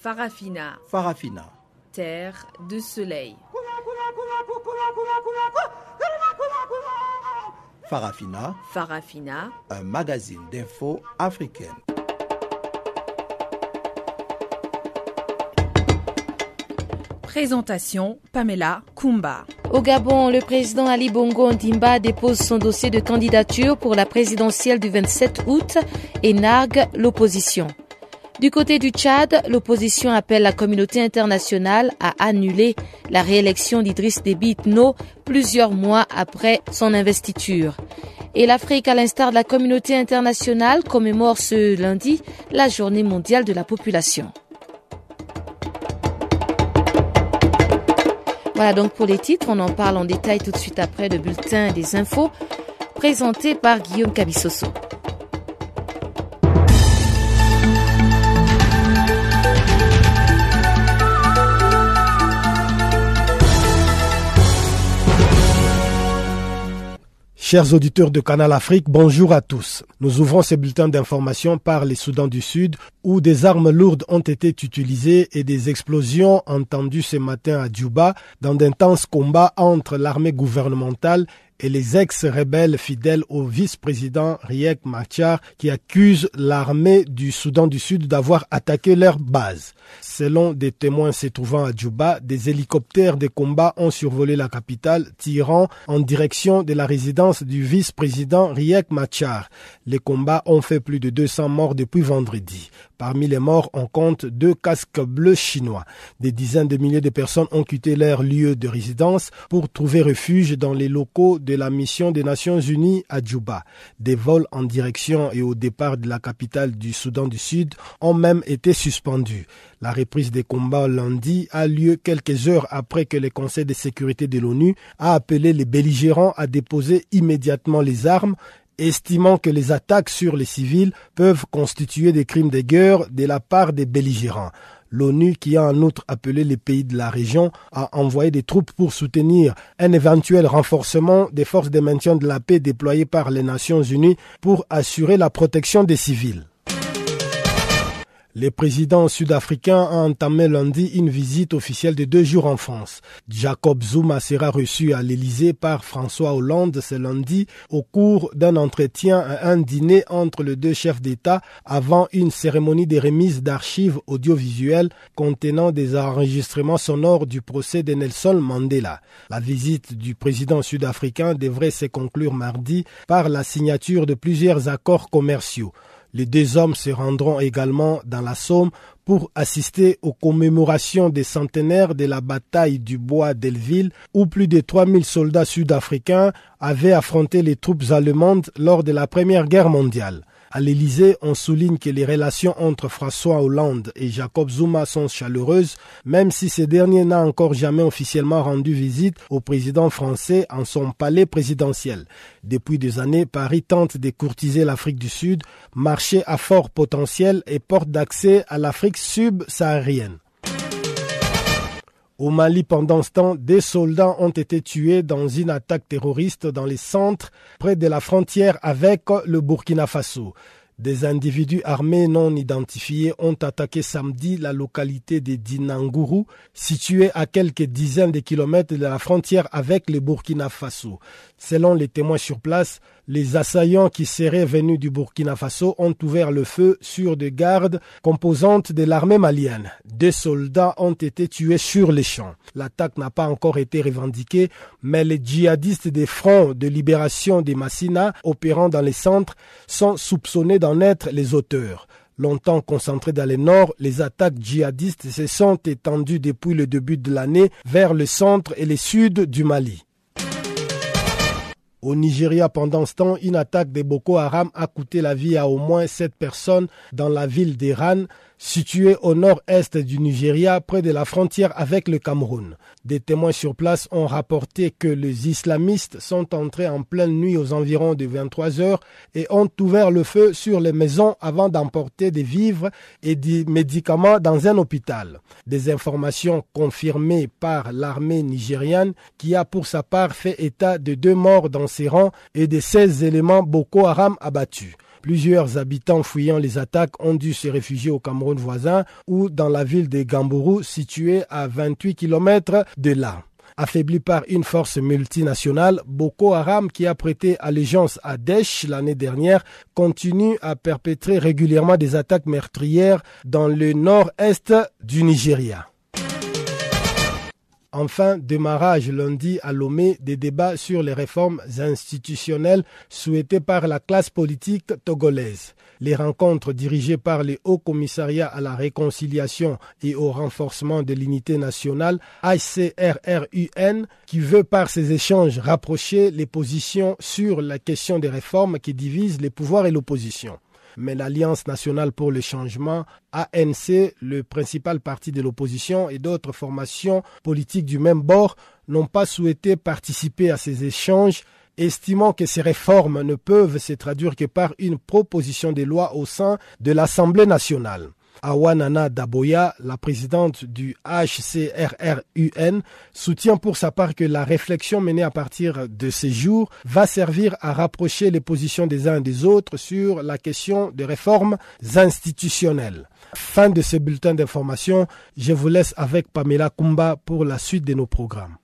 Farafina. Farafina. Terre de soleil. Farafina. Farafina. Un magazine d'infos africaine. Présentation Pamela Kumba. Au Gabon, le président Ali Bongo Ndimba dépose son dossier de candidature pour la présidentielle du 27 août et nargue l'opposition. Du côté du Tchad, l'opposition appelle la communauté internationale à annuler la réélection d'Idriss Déby Itno plusieurs mois après son investiture. Et l'Afrique, à l'instar de la communauté internationale, commémore ce lundi la journée mondiale de la population. Voilà donc pour les titres, on en parle en détail tout de suite après le bulletin des infos présenté par Guillaume Cabissoso. Chers auditeurs de Canal Afrique, bonjour à tous. Nous ouvrons ce bulletin d'information par les Soudan du Sud où des armes lourdes ont été utilisées et des explosions entendues ce matin à Djouba dans d'intenses combats entre l'armée gouvernementale et les ex-rebelles fidèles au vice-président Riek Machar qui accusent l'armée du Soudan du Sud d'avoir attaqué leur base. Selon des témoins se trouvant à Djouba, des hélicoptères de combat ont survolé la capitale, tirant en direction de la résidence du vice-président Riek Machar. Les combats ont fait plus de 200 morts depuis vendredi. Parmi les morts, on compte deux casques bleus chinois. Des dizaines de milliers de personnes ont quitté leur lieu de résidence pour trouver refuge dans les locaux la mission des Nations Unies à Djouba. Des vols en direction et au départ de la capitale du Soudan du Sud ont même été suspendus. La reprise des combats lundi a lieu quelques heures après que le Conseil de sécurité de l'ONU a appelé les belligérants à déposer immédiatement les armes estimant que les attaques sur les civils peuvent constituer des crimes de guerre de la part des belligérants. L'ONU, qui a en outre appelé les pays de la région à envoyer des troupes pour soutenir un éventuel renforcement des forces de maintien de la paix déployées par les Nations Unies pour assurer la protection des civils. Le président sud-africain a entamé lundi une visite officielle de deux jours en France. Jacob Zuma sera reçu à l'Élysée par François Hollande ce lundi au cours d'un entretien à un dîner entre les deux chefs d'État avant une cérémonie de remise d'archives audiovisuelles contenant des enregistrements sonores du procès de Nelson Mandela. La visite du président sud-africain devrait se conclure mardi par la signature de plusieurs accords commerciaux. Les deux hommes se rendront également dans la Somme pour assister aux commémorations des centenaires de la bataille du bois d'Elville où plus de 3000 soldats sud-africains avaient affronté les troupes allemandes lors de la Première Guerre mondiale. À l'Élysée, on souligne que les relations entre François Hollande et Jacob Zuma sont chaleureuses, même si ce dernier n'a encore jamais officiellement rendu visite au président français en son palais présidentiel. Depuis des années, Paris tente de courtiser l'Afrique du Sud, marché à fort potentiel et porte d'accès à l'Afrique subsaharienne. Au Mali, pendant ce temps, des soldats ont été tués dans une attaque terroriste dans les centres près de la frontière avec le Burkina Faso. Des individus armés non identifiés ont attaqué samedi la localité de Dinangourou, située à quelques dizaines de kilomètres de la frontière avec le Burkina Faso. Selon les témoins sur place, les assaillants qui seraient venus du Burkina Faso ont ouvert le feu sur des gardes composantes de l'armée malienne. Deux soldats ont été tués sur les champs. L'attaque n'a pas encore été revendiquée, mais les djihadistes des fronts de libération des Massina opérant dans les centres sont soupçonnés d'en être les auteurs. Longtemps concentrés dans le nord, les attaques djihadistes se sont étendues depuis le début de l'année vers le centre et le sud du Mali. Au Nigeria, pendant ce temps, une attaque de Boko Haram a coûté la vie à au moins sept personnes dans la ville d'Iran, située au nord-est du Nigeria, près de la frontière avec le Cameroun. Des témoins sur place ont rapporté que les islamistes sont entrés en pleine nuit aux environs de 23 heures et ont ouvert le feu sur les maisons avant d'emporter des vivres et des médicaments dans un hôpital. Des informations confirmées par l'armée nigériane qui a pour sa part fait état de deux morts dans ses rangs et de 16 éléments Boko Haram abattus. Plusieurs habitants fuyant les attaques ont dû se réfugier au Cameroun voisin ou dans la ville de Gambourou située à 28 km de là. Affaibli par une force multinationale, Boko Haram, qui a prêté allégeance à Daesh l'année dernière, continue à perpétrer régulièrement des attaques meurtrières dans le nord-est du Nigeria. Enfin, démarrage lundi à Lomé des débats sur les réformes institutionnelles souhaitées par la classe politique togolaise. Les rencontres dirigées par le Haut Commissariat à la réconciliation et au renforcement de l'unité nationale, HCRRUN, qui veut par ces échanges rapprocher les positions sur la question des réformes qui divisent les pouvoirs et l'opposition mais l'Alliance nationale pour le changement, ANC, le principal parti de l'opposition et d'autres formations politiques du même bord n'ont pas souhaité participer à ces échanges estimant que ces réformes ne peuvent se traduire que par une proposition de loi au sein de l'Assemblée nationale. Awanana Daboya, la présidente du HCRRUN, soutient pour sa part que la réflexion menée à partir de ces jours va servir à rapprocher les positions des uns des autres sur la question des réformes institutionnelles. Fin de ce bulletin d'information, je vous laisse avec Pamela Kumba pour la suite de nos programmes.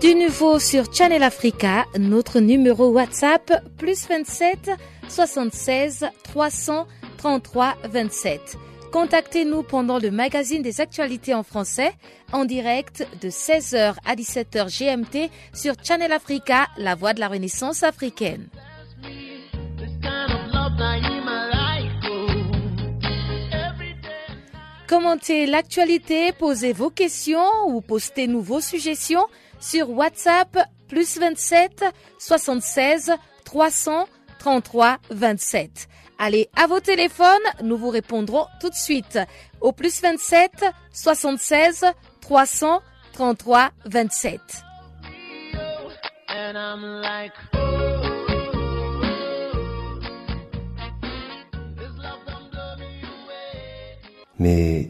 Du nouveau sur Channel Africa, notre numéro WhatsApp plus 27 76 333 27. Contactez-nous pendant le magazine des actualités en français en direct de 16h à 17h GMT sur Channel Africa, la voix de la Renaissance africaine. Commentez l'actualité, posez vos questions ou postez-nous vos suggestions sur WhatsApp plus 27 76 333 27. Allez à vos téléphones, nous vous répondrons tout de suite au plus 27 76 333 27. Mais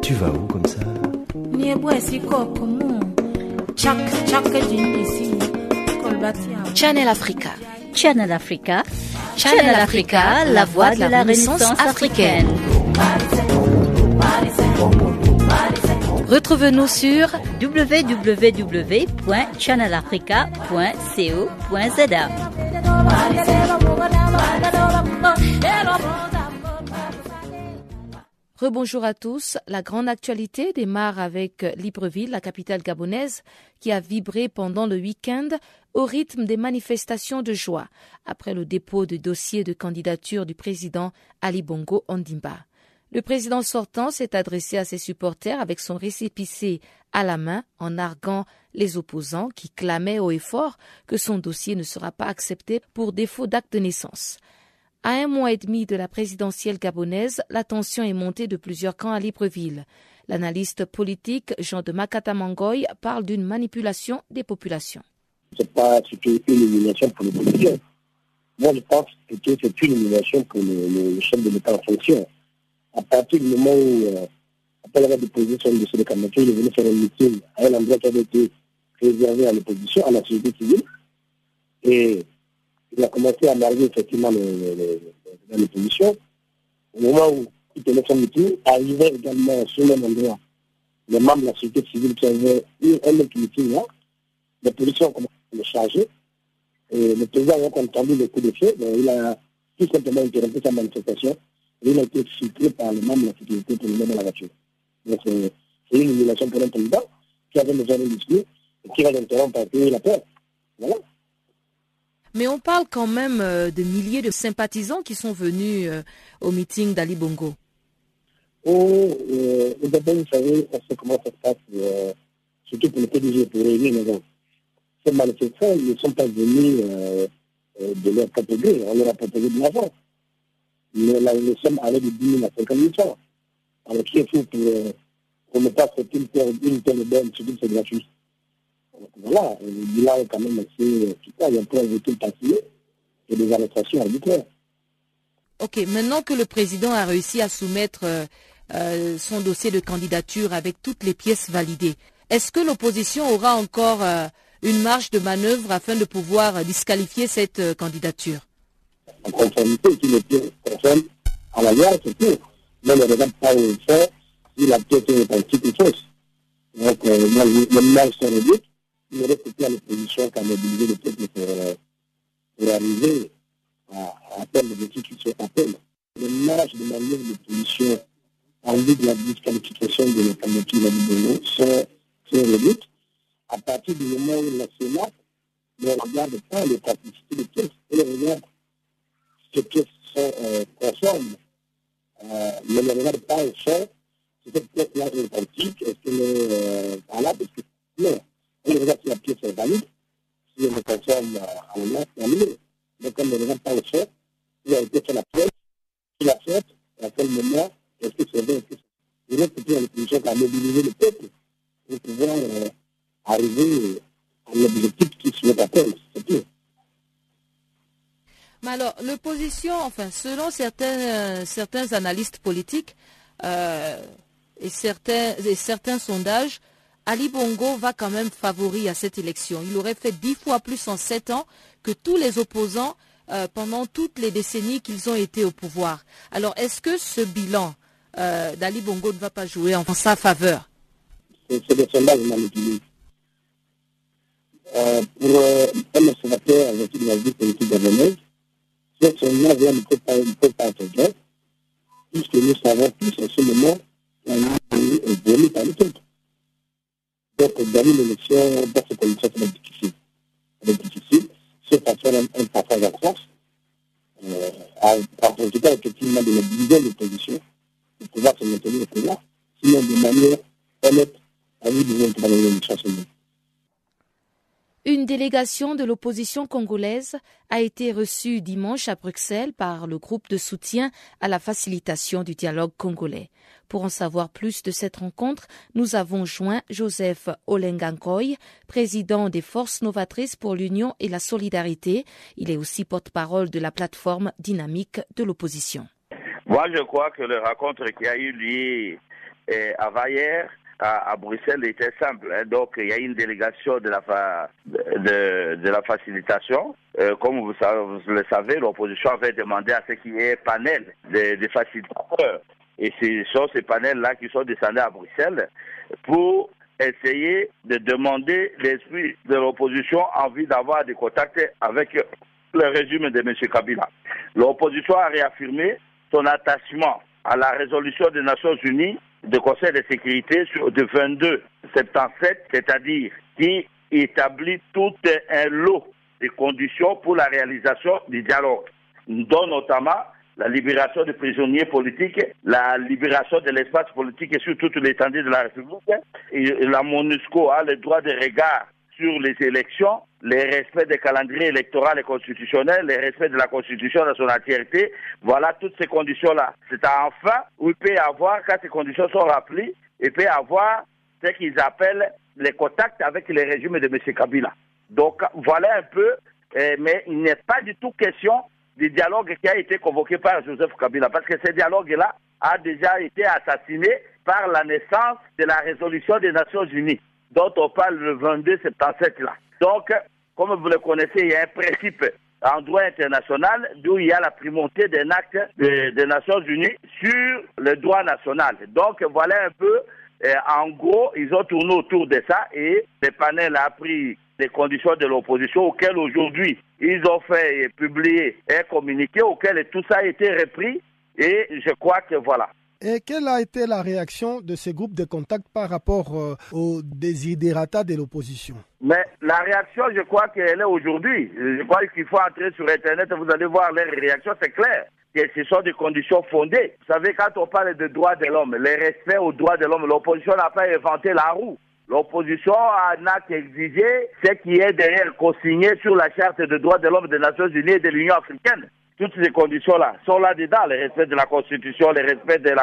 tu vas où comme ça? Channel Africa. Channel Africa. Channel Africa, la voix de la Renaissance africaine. Retrouve-nous sur www.channelafrica.co.za. Rebonjour à tous. La grande actualité démarre avec Libreville, la capitale gabonaise, qui a vibré pendant le week-end au rythme des manifestations de joie après le dépôt du dossier de candidature du président Ali Bongo Ondimba. Le président sortant s'est adressé à ses supporters avec son récépissé à la main en arguant les opposants qui clamaient haut et fort que son dossier ne sera pas accepté pour défaut d'acte de naissance. À un mois et demi de la présidentielle gabonaise, la tension est montée de plusieurs camps à Libreville. L'analyste politique Jean de Makata Mangoy parle d'une manipulation des populations. C'est pas une élimination pour l'opposition. Moi, je pense que c'est une élimination pour le, chef de l'État en fonction. À partir du moment où, euh, après son dossier de candidature, il est venu faire un meeting à un endroit qui avait été réservé à l'opposition, à la société civile. Et il a commencé à marier effectivement dans l'opposition. Au moment où il tenait son arrivait également sur le même endroit les membres de la société civile qui avaient eu un autre meeting là. Les policiers ont commencé à le charger. Et le président a entendu le coup de feu. il a tout simplement interrompu sa manifestation. Il a été filtré par les membres de la sécurité pour le mettre dans la voiture. Donc c'est une humiliation pour un président qui avait besoin d'un discours et qui va l'interrompre parce qu'il a peur. Voilà. Mais on parle quand même euh, de milliers de sympathisants qui sont venus euh, au meeting d'Ali Bongo. Oh, euh, d'abord, vous savez, on sait comment ça se passe, euh, surtout pour le PDG, pour réunir les gens. Ces manifestants ne sont pas venus euh, de leur catégorie, on leur a proposé de l'argent. Mais là, nous sommes allés de 10 000 à 50 000 francs. Alors, qui est fou pour, pour ne pas faire une telle, une telle bonne, surtout que c'est gratuit. Voilà, le bilan est quand même assez. Il y a plein de retours passés et des arrestations arbitraires. Ok, maintenant que le président a réussi à soumettre euh, euh, son dossier de candidature avec toutes les pièces validées, est-ce que l'opposition aura encore euh, une marge de manœuvre afin de pouvoir disqualifier cette euh, candidature? En conformité, si les pièces concernent à la loi, c'est tout. Mais ne regarde pas au fait si la pièce est authentique ou fausse. Donc, euh, moi, le ménage sur le but, il ne reste plus à l'opposition qu'à mobiliser le peuple pour, euh, pour arriver à, atteindre but qui se appelle. Le ménage de manière de l'opposition en vue de la disqualification de la candidature de Bongo sont, sont réduites à partir du moment où la Sénat ne regarde pas les capacités des pièces, elle regarde ces pièces sont euh, conformes, euh, mais ne regarde pas au fond si cette pièce-là est authentique, est-ce qu'elle est euh, valable, est-ce que non. Elle regarde si la pièce est valide, si elle est conforme à la loi, c'est annulé. Donc elle ne regarde pas au fond, si a été fait la pièce, qui l'a faite, à quel moment, est-ce que c'est vrai, est-ce que c'est... Il reste plus à mobiliser le peuple pour pouvoir euh, arriver à l'objectif qui se appelle, c'est tout. Mais alors, l'opposition, enfin, selon certains, euh, certains analystes politiques euh, et, certains, et certains sondages, Ali Bongo va quand même favori à cette élection. Il aurait fait dix fois plus en sept ans que tous les opposants euh, pendant toutes les décennies qu'ils ont été au pouvoir. Alors, est-ce que ce bilan euh, d'Ali Bongo ne va pas jouer en sa faveur? C'est des sondages manipulés. Euh, pour euh, un observateur avec une vie politique gabonaise, ce sondage ne peut pas, ne pas être vrai, puisque nous savons tous en ce moment pays est volé par le peuple. Donc, gagner l'élection dans ces conditions, être difficile. Être difficile, sauf à faire un, passage en France, euh, à, à effectivement de la dizaine d'opposition pour pouvoir se maintenir au pouvoir, sinon de manière honnête, à nous devons travailler l'élection seulement. Une délégation de l'opposition congolaise a été reçue dimanche à Bruxelles par le groupe de soutien à la facilitation du dialogue congolais. Pour en savoir plus de cette rencontre, nous avons joint Joseph Olengankoy, président des Forces novatrices pour l'Union et la Solidarité. Il est aussi porte-parole de la plateforme dynamique de l'opposition. Moi, je crois que la rencontre qui a eu lieu eh, avant-hier à, à, Bruxelles était simple. Hein. Donc, il y a une délégation de la, facilitation. Euh, comme vous, le savez, l'opposition avait demandé à ce qu'il y ait un panel de, de facilitateurs. Et ce sont ces panels-là qui sont descendus à Bruxelles pour essayer de demander l'esprit de l'opposition envie d'avoir des contacts avec le régime de M. Kabila. L'opposition a réaffirmé son attachement à la résolution des Nations Unies du Conseil de sécurité de 22 77, c'est-à-dire qui établit tout un lot de conditions pour la réalisation du dialogue, dont notamment la libération des prisonniers politiques, la libération de l'espace politique et sur toute l'étendue de la République. La MONUSCO a le droit de regard sur les élections, le respect des calendriers électoraux et constitutionnels, le respect de la Constitution dans son entièreté. Voilà toutes ces conditions-là. C'est enfin où il peut y avoir, quand ces conditions sont remplies, il peut y avoir ce qu'ils appellent les contacts avec le régime de M. Kabila. Donc voilà un peu, euh, mais il n'est pas du tout question du dialogue qui a été convoqué par Joseph Kabila, parce que ce dialogue-là a déjà été assassiné par la naissance de la résolution des Nations Unies dont on parle le 22 77 là. Donc, comme vous le connaissez, il y a un principe en droit international d'où il y a la primauté d'un acte des de Nations Unies sur le droit national. Donc, voilà un peu, euh, en gros, ils ont tourné autour de ça et le panel a pris les conditions de l'opposition auxquelles aujourd'hui ils ont fait et publié un communiqué auquel tout ça a été repris et je crois que voilà. Et quelle a été la réaction de ces groupes de contact par rapport euh, aux desiderata de l'opposition? Mais la réaction, je crois qu'elle est aujourd'hui. Je crois qu'il faut entrer sur Internet et vous allez voir leurs réactions, c'est clair. Que ce sont des conditions fondées. Vous savez, quand on parle de droits de l'homme, le respect aux droits de l'homme, l'opposition n'a pas inventé la roue. L'opposition n'a qu'exigé ce qui est derrière consigné sur la charte des droits de l'homme des Nations Unies et de l'Union africaine. toutes ces conditions-là sont là-dedans, le respect de la Constitution, le respect de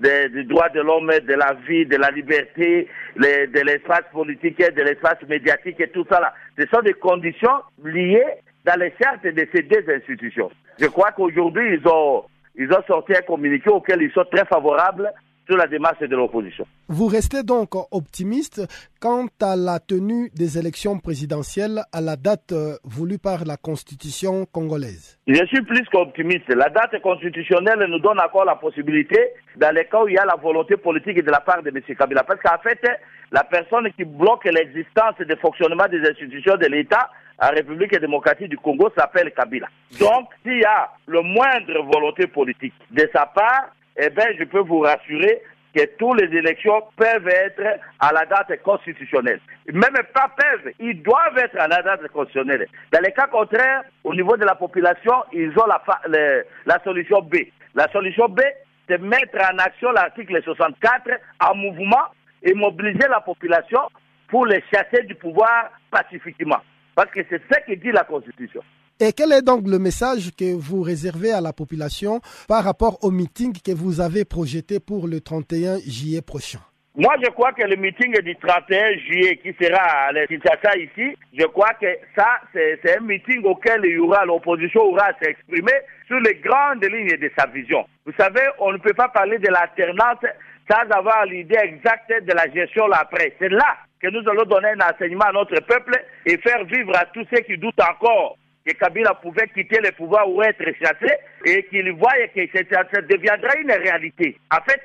des droits de l'homme, de la vie, de la liberté, de l'espace politique, de l'espace médiatique et tout ça là. Ce sont des conditions liées dans les chartes de ces deux institutions. Je crois qu'aujourd'hui, ils ont, ils ont sorti un communiqué auquel ils sont très favorables sur la démarche de l'opposition. Vous restez donc optimiste quant à la tenue des élections présidentielles à la date euh, voulue par la Constitution congolaise Je suis plus qu'optimiste. La date constitutionnelle nous donne encore la possibilité, dans les cas où il y a la volonté politique de la part de M. Kabila. Parce qu'en fait, la personne qui bloque l'existence et le fonctionnement des institutions de l'État en République démocratique du Congo s'appelle Kabila. Donc, s'il y a le moindre volonté politique de sa part, eh bien, je peux vous rassurer que toutes les élections peuvent être à la date constitutionnelle. Même pas peuvent, ils doivent être à la date constitutionnelle. Dans les cas contraires, au niveau de la population, ils ont la, la solution B. La solution B, c'est mettre en action l'article 64 en mouvement et mobiliser la population pour les chasser du pouvoir pacifiquement. Parce que c'est ce que dit la Constitution. Et quel est donc le message que vous réservez à la population par rapport au meeting que vous avez projeté pour le 31 juillet prochain? Moi, je crois que le meeting du 31 juillet qui sera à Kinshasa ici, je crois que ça, c'est un meeting auquel l'opposition aura à s'exprimer sur les grandes lignes de sa vision. Vous savez, on ne peut pas parler de l'alternance sans avoir l'idée exacte de la gestion après. C'est là que nous allons donner un enseignement à notre peuple et faire vivre à tous ceux qui doutent encore que Kabila pouvait quitter le pouvoir ou être chassé et qu'il voyait que ça deviendra une réalité. En fait,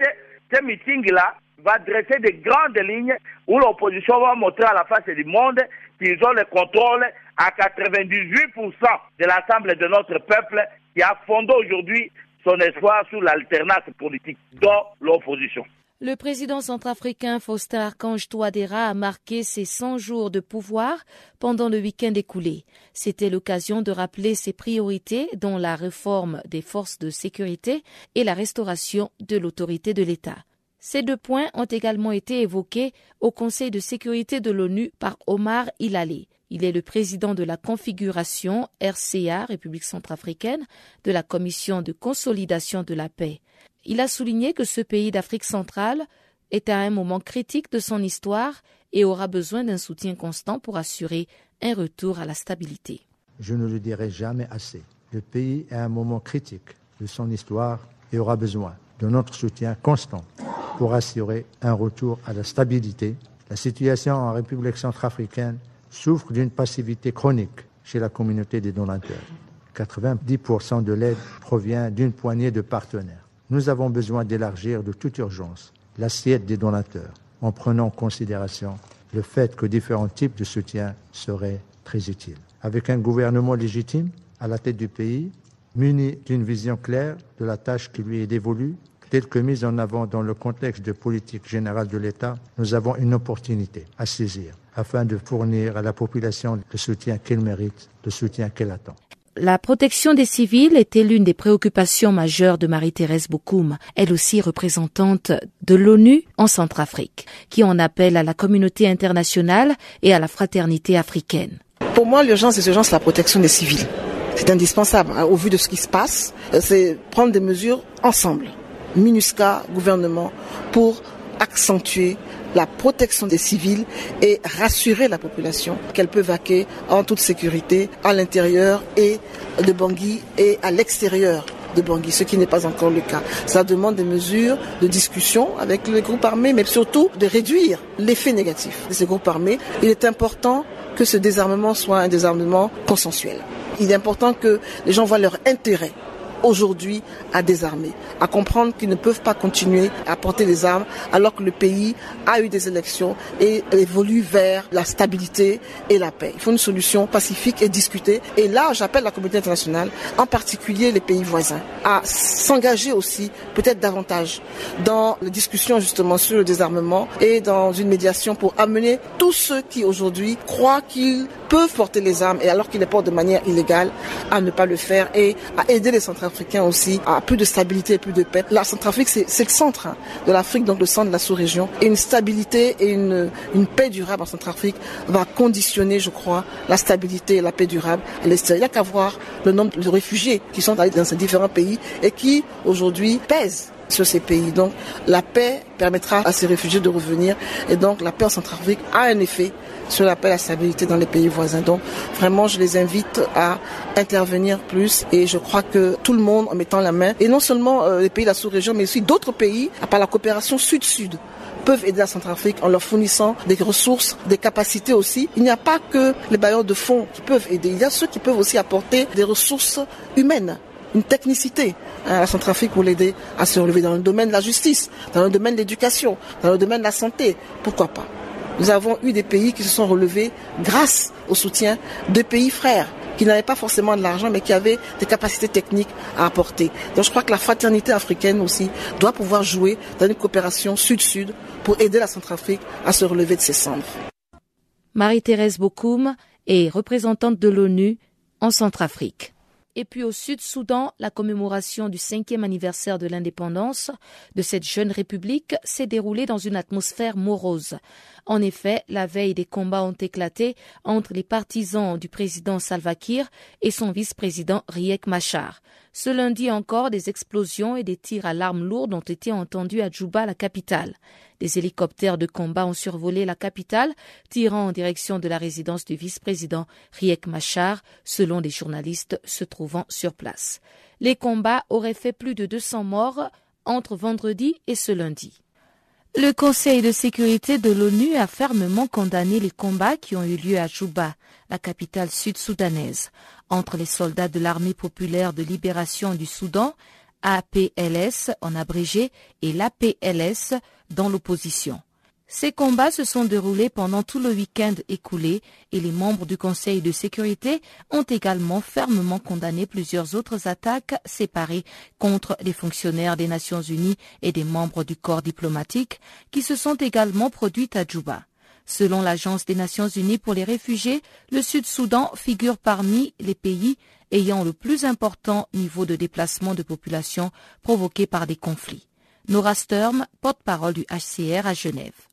ce meeting-là va dresser des grandes lignes où l'opposition va montrer à la face du monde qu'ils ont le contrôle à 98% de l'ensemble de notre peuple qui a fondé aujourd'hui son espoir sur l'alternance politique dans l'opposition. Le président centrafricain Faustin Archange Touadéra a marqué ses 100 jours de pouvoir pendant le week-end écoulé. C'était l'occasion de rappeler ses priorités, dont la réforme des forces de sécurité et la restauration de l'autorité de l'État. Ces deux points ont également été évoqués au Conseil de sécurité de l'ONU par Omar Ilale. Il est le président de la configuration RCA, République centrafricaine, de la Commission de consolidation de la paix. Il a souligné que ce pays d'Afrique centrale est à un moment critique de son histoire et aura besoin d'un soutien constant pour assurer un retour à la stabilité. Je ne le dirai jamais assez. Le pays est à un moment critique de son histoire et aura besoin de notre soutien constant pour assurer un retour à la stabilité. La situation en République centrafricaine souffre d'une passivité chronique chez la communauté des donateurs. 90% de l'aide provient d'une poignée de partenaires nous avons besoin d'élargir de toute urgence l'assiette des donateurs en prenant en considération le fait que différents types de soutien seraient très utiles. Avec un gouvernement légitime à la tête du pays, muni d'une vision claire de la tâche qui lui est dévolue, telle que mise en avant dans le contexte de politique générale de l'État, nous avons une opportunité à saisir afin de fournir à la population le soutien qu'elle mérite, le soutien qu'elle attend. La protection des civils était l'une des préoccupations majeures de Marie-Thérèse Bokoum, elle aussi représentante de l'ONU en Centrafrique, qui en appelle à la communauté internationale et à la fraternité africaine. Pour moi, l'urgence, c'est l'urgence la protection des civils. C'est indispensable hein, au vu de ce qui se passe. Euh, c'est prendre des mesures ensemble, MINUSCA, gouvernement, pour accentuer la protection des civils et rassurer la population qu'elle peut vaquer en toute sécurité à l'intérieur et de Bangui et à l'extérieur de Bangui, ce qui n'est pas encore le cas. Ça demande des mesures de discussion avec les groupes armés, mais surtout de réduire l'effet négatif de ces groupes armés. Il est important que ce désarmement soit un désarmement consensuel. Il est important que les gens voient leur intérêt aujourd'hui à désarmer, à comprendre qu'ils ne peuvent pas continuer à porter les armes alors que le pays a eu des élections et évolue vers la stabilité et la paix. Il faut une solution pacifique et discutée. Et là, j'appelle la communauté internationale, en particulier les pays voisins, à s'engager aussi peut-être davantage dans les discussions justement sur le désarmement et dans une médiation pour amener tous ceux qui aujourd'hui croient qu'ils peuvent porter les armes et alors qu'ils les portent de manière illégale à ne pas le faire et à aider les centrales centrafricain aussi a plus de stabilité et plus de paix. La Centrafrique, c'est le centre hein, de l'Afrique, donc le centre de la sous-région. Et une stabilité et une, une paix durable en Centrafrique va conditionner, je crois, la stabilité et la paix durable à l'extérieur. Il n'y a qu'à voir le nombre de réfugiés qui sont allés dans ces différents pays et qui, aujourd'hui, pèsent sur ces pays. Donc la paix permettra à ces réfugiés de revenir et donc la paix en Centrafrique a un effet sur la paix et la stabilité dans les pays voisins. Donc vraiment, je les invite à intervenir plus et je crois que tout le monde en mettant la main, et non seulement euh, les pays de la sous-région, mais aussi d'autres pays, à part la coopération sud-sud, peuvent aider la Centrafrique en leur fournissant des ressources, des capacités aussi. Il n'y a pas que les bailleurs de fonds qui peuvent aider, il y a ceux qui peuvent aussi apporter des ressources humaines une technicité à la Centrafrique pour l'aider à se relever dans le domaine de la justice, dans le domaine de l'éducation, dans le domaine de la santé. Pourquoi pas? Nous avons eu des pays qui se sont relevés grâce au soutien de pays frères qui n'avaient pas forcément de l'argent, mais qui avaient des capacités techniques à apporter. Donc je crois que la fraternité africaine aussi doit pouvoir jouer dans une coopération sud-sud pour aider la Centrafrique à se relever de ses cendres. Marie-Thérèse Bokoum est représentante de l'ONU en Centrafrique. Et puis au Sud-Soudan, la commémoration du cinquième anniversaire de l'indépendance de cette jeune république s'est déroulée dans une atmosphère morose. En effet, la veille des combats ont éclaté entre les partisans du président Salva Kiir et son vice-président Riek Machar. Ce lundi encore, des explosions et des tirs à l'arme lourde ont été entendus à Djouba, la capitale. Des hélicoptères de combat ont survolé la capitale, tirant en direction de la résidence du vice-président Riek Machar, selon des journalistes se trouvant sur place. Les combats auraient fait plus de 200 morts entre vendredi et ce lundi. Le Conseil de sécurité de l'ONU a fermement condamné les combats qui ont eu lieu à Juba, la capitale sud-soudanaise, entre les soldats de l'armée populaire de libération du Soudan, APLS en abrégé, et l'APLS dans l'opposition. Ces combats se sont déroulés pendant tout le week-end écoulé et les membres du Conseil de sécurité ont également fermement condamné plusieurs autres attaques séparées contre les fonctionnaires des Nations Unies et des membres du corps diplomatique qui se sont également produites à Djouba. Selon l'Agence des Nations Unies pour les réfugiés, le Sud-Soudan figure parmi les pays ayant le plus important niveau de déplacement de population provoqué par des conflits. Nora Sturm, porte-parole du HCR à Genève.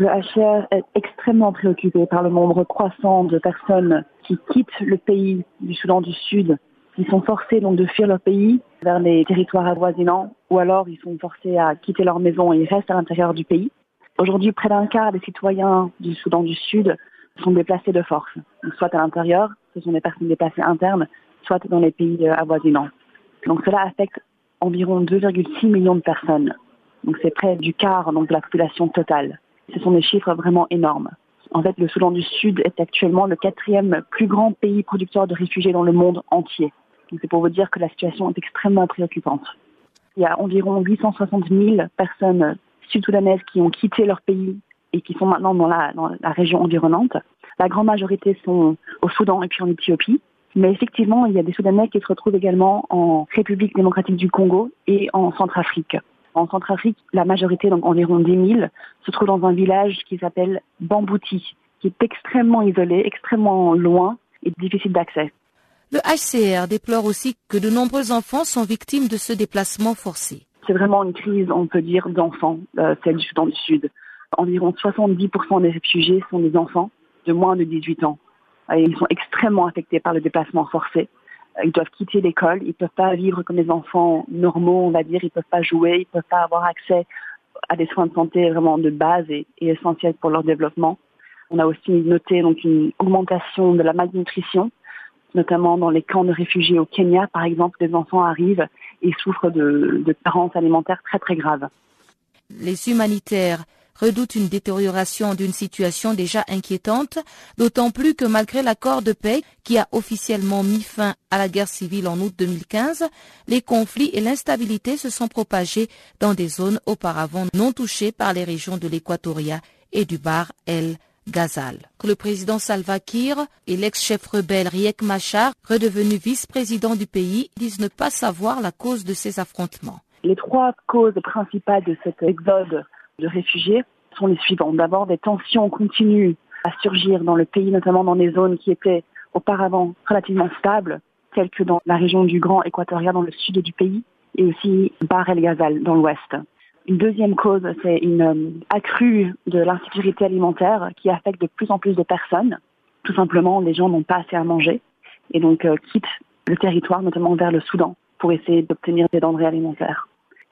Le HCR est extrêmement préoccupé par le nombre croissant de personnes qui quittent le pays du Soudan du Sud, qui sont forcés donc de fuir leur pays vers les territoires avoisinants, ou alors ils sont forcés à quitter leur maison et ils restent à l'intérieur du pays. Aujourd'hui, près d'un quart des citoyens du Soudan du Sud sont déplacés de force, soit à l'intérieur, ce sont des personnes déplacées internes, soit dans les pays euh, avoisinants. Donc cela affecte environ 2,6 millions de personnes. Donc c'est près du quart donc, de la population totale. Ce sont des chiffres vraiment énormes. En fait, le Soudan du Sud est actuellement le quatrième plus grand pays producteur de réfugiés dans le monde entier. C'est pour vous dire que la situation est extrêmement préoccupante. Il y a environ 860 000 personnes sud-soudanaises qui ont quitté leur pays et qui sont maintenant dans la, dans la région environnante. La grande majorité sont au Soudan et puis en Éthiopie. Mais effectivement, il y a des Soudanais qui se retrouvent également en République démocratique du Congo et en Centrafrique. En Centrafrique, la majorité, donc environ 10 000, se trouve dans un village qui s'appelle Bambouti, qui est extrêmement isolé, extrêmement loin et difficile d'accès. Le HCR déplore aussi que de nombreux enfants sont victimes de ce déplacement forcé. C'est vraiment une crise, on peut dire, d'enfants, euh, celle du Soudan du Sud. Environ 70% des réfugiés sont des enfants de moins de 18 ans. Et ils sont extrêmement affectés par le déplacement forcé ils doivent quitter l'école, ils ne peuvent pas vivre comme les enfants normaux, on va dire, ils ne peuvent pas jouer, ils ne peuvent pas avoir accès à des soins de santé vraiment de base et, essentiels pour leur développement. On a aussi noté donc une augmentation de la malnutrition, notamment dans les camps de réfugiés au Kenya, par exemple, les enfants arrivent et souffrent de, de carences alimentaires très très graves. Les humanitaires redoute une détérioration d'une situation déjà inquiétante, d'autant plus que malgré l'accord de paix qui a officiellement mis fin à la guerre civile en août 2015, les conflits et l'instabilité se sont propagés dans des zones auparavant non touchées par les régions de l'Équatoria et du Bar El Ghazal. Le président Salva Kiir et l'ex-chef rebelle Riek Machar, redevenu vice-président du pays, disent ne pas savoir la cause de ces affrontements. Les trois causes principales de cet exode de réfugiés sont les suivants. D'abord, des tensions continuent à surgir dans le pays, notamment dans des zones qui étaient auparavant relativement stables, tels que dans la région du Grand Équatoria dans le sud du pays et aussi Bar el Ghazal dans l'ouest. Une deuxième cause, c'est une euh, accrue de l'insécurité alimentaire qui affecte de plus en plus de personnes. Tout simplement, les gens n'ont pas assez à manger et donc euh, quittent le territoire, notamment vers le Soudan, pour essayer d'obtenir des denrées alimentaires.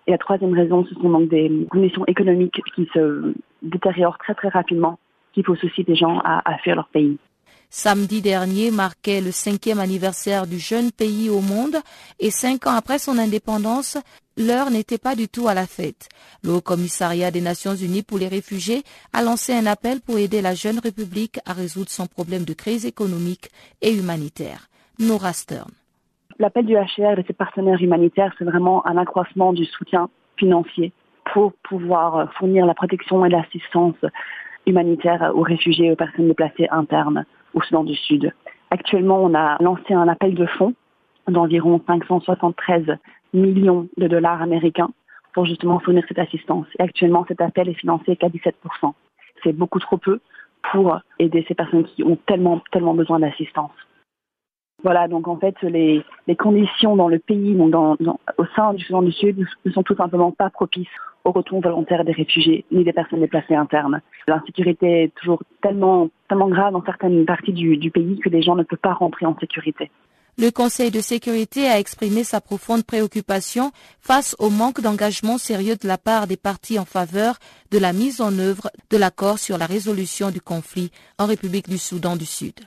Et la troisième raison, ce sont donc des conditions économiques qui se détériorent très très rapidement, qui poussent aussi des gens à, à fuir leur pays. Samedi dernier marquait le cinquième anniversaire du jeune pays au monde et cinq ans après son indépendance, l'heure n'était pas du tout à la fête. Le Haut Commissariat des Nations Unies pour les réfugiés a lancé un appel pour aider la jeune République à résoudre son problème de crise économique et humanitaire. Nora Stern. L'appel du HCR et de ses partenaires humanitaires, c'est vraiment un accroissement du soutien financier pour pouvoir fournir la protection et l'assistance humanitaire aux réfugiés et aux personnes déplacées internes au Soudan du Sud. Actuellement, on a lancé un appel de fonds d'environ 573 millions de dollars américains pour justement fournir cette assistance. Et actuellement, cet appel est financé qu'à 17%. C'est beaucoup trop peu pour aider ces personnes qui ont tellement, tellement besoin d'assistance. Voilà, donc en fait, les, les conditions dans le pays, donc dans, au sein du Soudan du Sud, ne sont tout simplement pas propices au retour volontaire des réfugiés ni des personnes déplacées internes. L'insécurité est toujours tellement, tellement grave dans certaines parties du, du pays que les gens ne peuvent pas rentrer en sécurité. Le Conseil de sécurité a exprimé sa profonde préoccupation face au manque d'engagement sérieux de la part des partis en faveur de la mise en œuvre de l'accord sur la résolution du conflit en République du Soudan du Sud.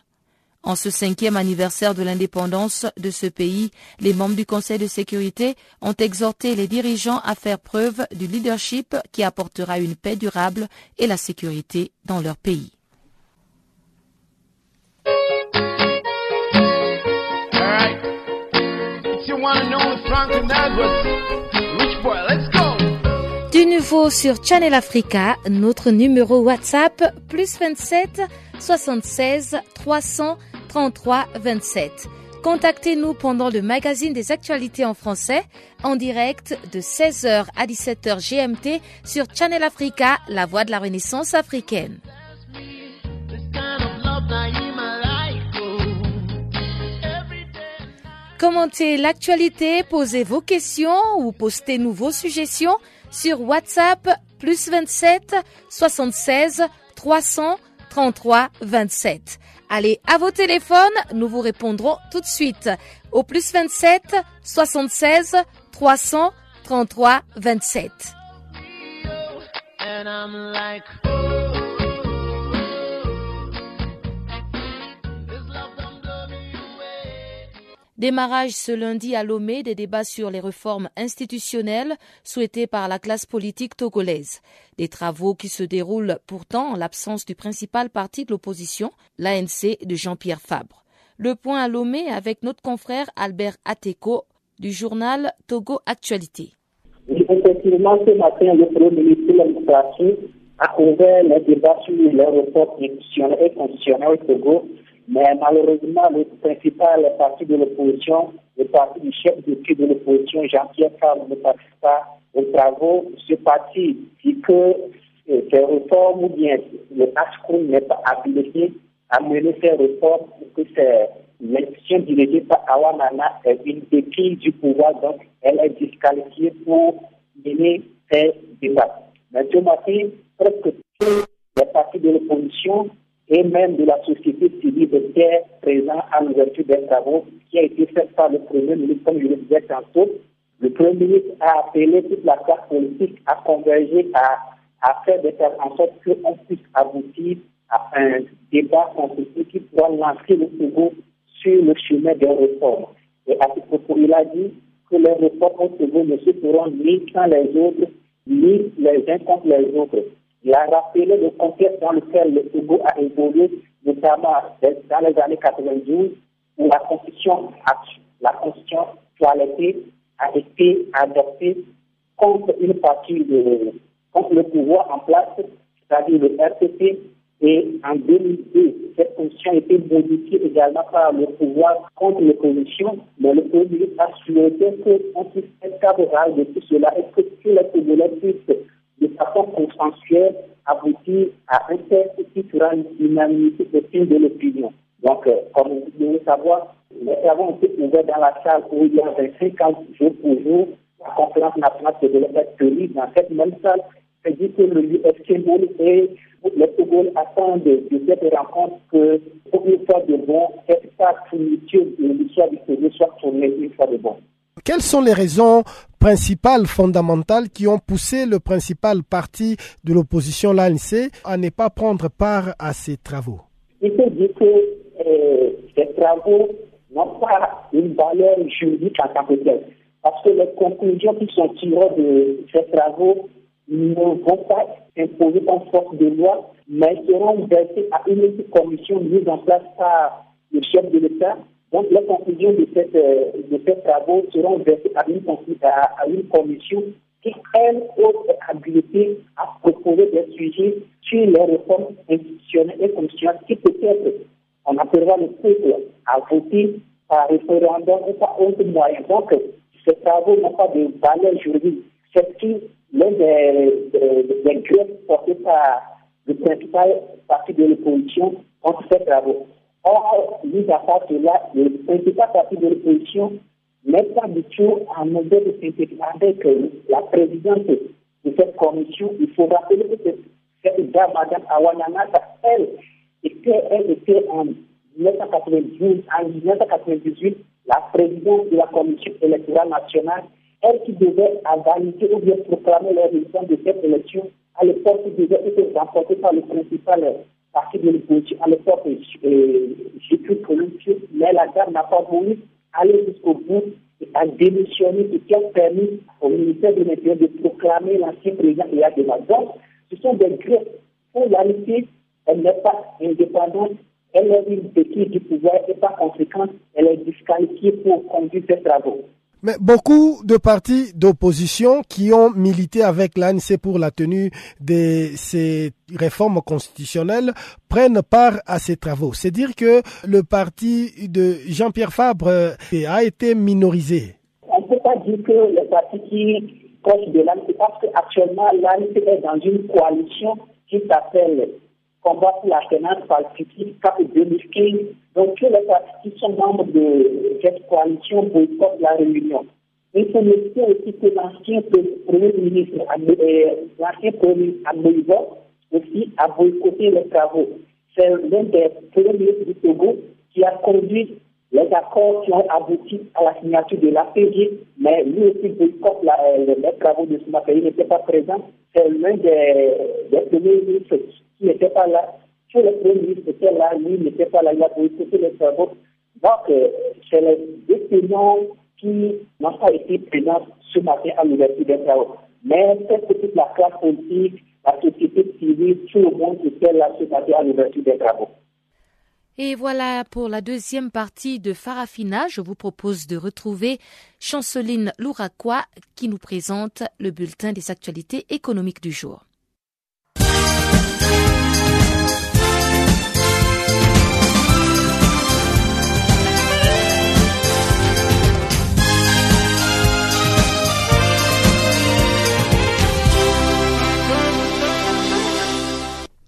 En ce cinquième anniversaire de l'indépendance de ce pays, les membres du Conseil de sécurité ont exhorté les dirigeants à faire preuve du leadership qui apportera une paix durable et la sécurité dans leur pays. Du nouveau sur Channel Africa, notre numéro WhatsApp plus 27 76 300 33 27. Contactez-nous pendant le magazine des actualités en français en direct de 16h à 17h GMT sur Channel Africa, la voix de la Renaissance africaine. Commentez l'actualité, posez vos questions ou postez-nous vos suggestions sur WhatsApp plus 27 76 300 33 27. Allez à vos téléphones, nous vous répondrons tout de suite au plus 27 76 300 33 27. Démarrage ce lundi à Lomé des débats sur les réformes institutionnelles souhaitées par la classe politique togolaise. Des travaux qui se déroulent pourtant en l'absence du principal parti de l'opposition, l'ANC de Jean-Pierre Fabre. Le point à Lomé avec notre confrère Albert Ateko du journal Togo Actualité. Effectivement, ce matin, le Premier ministre a ouvert les débats sur les réformes institutionnelles et constitutionnelles au Togo mais malheureusement, le principal parti de l'opposition, le parti du chef de de l'opposition, Jean-Pierre Fabre, ne participe pas aux travaux. Ce parti dit que euh, ces réformes ou bien le HCRU n'est pas habilité à mener ces réformes que c'est l'institution dirigée par Awanana est une béquille du pouvoir, donc elle est disqualifiée pour mener ces débats. Mais ce matin, presque tous les partis de l'opposition et même de la société civile était présent à l'ouverture des travaux qui a été fait par le Premier ministre, comme je le disais tantôt. Le Premier ministre a appelé toute la classe politique à converger, à, à faire de faire en sorte qu'on puisse aboutir à un débat constructif qui pourra lancer le Togo sur le chemin des réformes. Et à ce propos, il a dit que les réformes au Togo ne se feront ni sans les autres, ni les uns contre les autres. Il a rappelé le contexte dans lequel le Togo a évolué, notamment dans les années 92, où la constitution, la constitution toilettée a été adoptée contre une partie de, contre le pouvoir en place, c'est-à-dire le RTP. Et en 2002, cette constitution a été modifiée également par le pouvoir contre l'opposition, mais le pouvoir a souhaité qu'on puisse être favorable de tout cela et que tous les Togolais puissent de façon consensuelle aboutir à un texte qui sera une unanimité au sein de l'opinion. Donc, euh, comme vous devez savoir, travaux ont été ouverts dans la salle où il y a 25 ans, jour pour jour, la conférence nationale de développement dans cette même salle. C'est dit que le UFC et le football attendent de, de cette rencontre que, pour une fois de bon, cette finitude de l'histoire du football soit tournée une fois de bon. Quelles sont les raisons principales, fondamentales, qui ont poussé le principal parti de l'opposition, l'ANC, à ne pas prendre part à ces travaux Il faut dire que euh, ces travaux n'ont pas une valeur juridique en tant. Parce que les conclusions qui sont tirées de ces travaux ne vont pas imposer en force de loi, mais seront versées à une commission mise en place par le chef de l'État donc, les conclusions de, cette, euh, ces travaux seront versées à une, commission qui, elle, est habilitée à proposer des sujets sur les réformes institutionnelles et commissionnelles qui peut-être on appellera le peuple à voter par référendum ou par autre moyen. Donc, ces travaux n'ont pas de valeur juridique. C'est qui l'un des, des, des grèves portées par le principal parti de l'opposition contre ces travaux. Or, mis à part cela, le principal parti de l'opposition n'est pas du tout en mesure de s'intégrer avec la présidente de cette commission. Il faut rappeler que cette dame, Mme Awananata, elle était, elle était en 1992, en 1998, la présidente de la commission électorale nationale, elle qui devait valider ou bien proclamer les résultats de cette élection, à l'époque, qui devait être remportée par le principal de l'opposition à l'époque, j'ai pu prononcer, mais la dame n'a pas voulu aller jusqu'au bout et a démissionné, ce qui a permis au ministère de l'Intérieur de proclamer l'ancien président et à Donc, ce sont des greffes. Pour la elle n'est pas indépendante, elle est une béquille du pouvoir et par conséquent, elle est disqualifiée pour conduire ses travaux. Mais beaucoup de partis d'opposition qui ont milité avec l'ANC pour la tenue de ces réformes constitutionnelles prennent part à ces travaux. C'est dire que le parti de Jean-Pierre Fabre a été minorisé. On ne peut pas dire que le parti qui proche de l'ANC, parce qu'actuellement l'ANC est dans une coalition qui s'appelle combat pour la finance pacifique CAP 2015. Donc, tous les partis sont membres de cette coalition boycottent la réunion. Il faut noter aussi que l'ancien Premier ministre, euh, l'ancien Premier ministre aussi a boycotté les travaux. C'est l'un des premiers ministres du Togo qui a conduit les accords qui ont abouti à la signature de l'APG, mais lui aussi boycotte euh, les travaux de ce matin. Il n'était pas présent. C'est l'un des, premiers ministres qui n'était pas là. Tous les premiers ministres étaient là, lui n'était pas là, il a boycotté les travaux. Donc, euh, c'est les deux tenants qui n'ont pas été présents ce matin à l'ouverture des travaux. Mais c'est toute la classe politique, la société civile, tout le monde était là ce matin à l'ouverture des travaux. Et voilà pour la deuxième partie de Farafina. Je vous propose de retrouver Chanceline Louraquois qui nous présente le bulletin des actualités économiques du jour.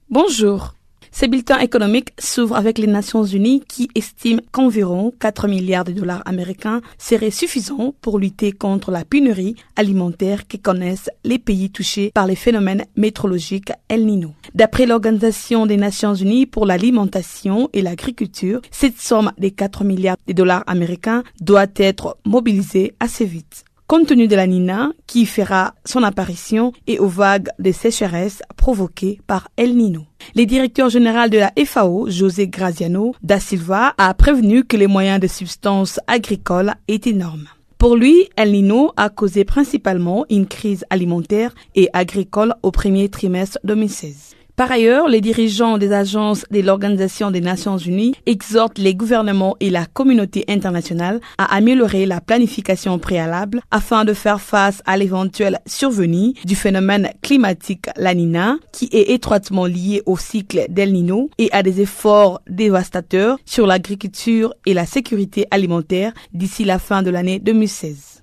Bonjour. Ce bulletin économique s'ouvre avec les Nations Unies qui estiment qu'environ 4 milliards de dollars américains seraient suffisants pour lutter contre la pénurie alimentaire que connaissent les pays touchés par les phénomènes météorologiques El Nino. D'après l'Organisation des Nations Unies pour l'alimentation et l'agriculture, cette somme des 4 milliards de dollars américains doit être mobilisée assez vite compte tenu de la Nina qui fera son apparition et aux vagues de sécheresse provoquées par El Nino. Le directeur général de la FAO, José Graziano da Silva, a prévenu que les moyens de substances agricoles est énorme. Pour lui, El Nino a causé principalement une crise alimentaire et agricole au premier trimestre 2016. Par ailleurs, les dirigeants des agences de l'Organisation des Nations Unies exhortent les gouvernements et la communauté internationale à améliorer la planification préalable afin de faire face à l'éventuelle survenue du phénomène climatique La Nina, qui est étroitement lié au cycle d'El Nino et à des efforts dévastateurs sur l'agriculture et la sécurité alimentaire d'ici la fin de l'année 2016.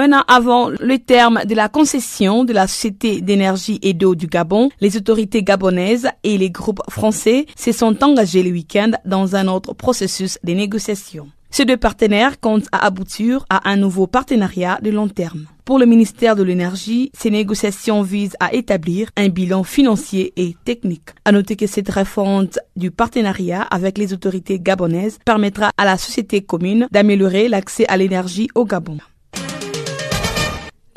Un an avant le terme de la concession de la Société d'énergie et d'eau du Gabon, les autorités gabonaises et les groupes français se sont engagés le week-end dans un autre processus de négociation. Ces deux partenaires comptent à aboutir à un nouveau partenariat de long terme. Pour le ministère de l'Énergie, ces négociations visent à établir un bilan financier et technique. À noter que cette réforme du partenariat avec les autorités gabonaises permettra à la société commune d'améliorer l'accès à l'énergie au Gabon.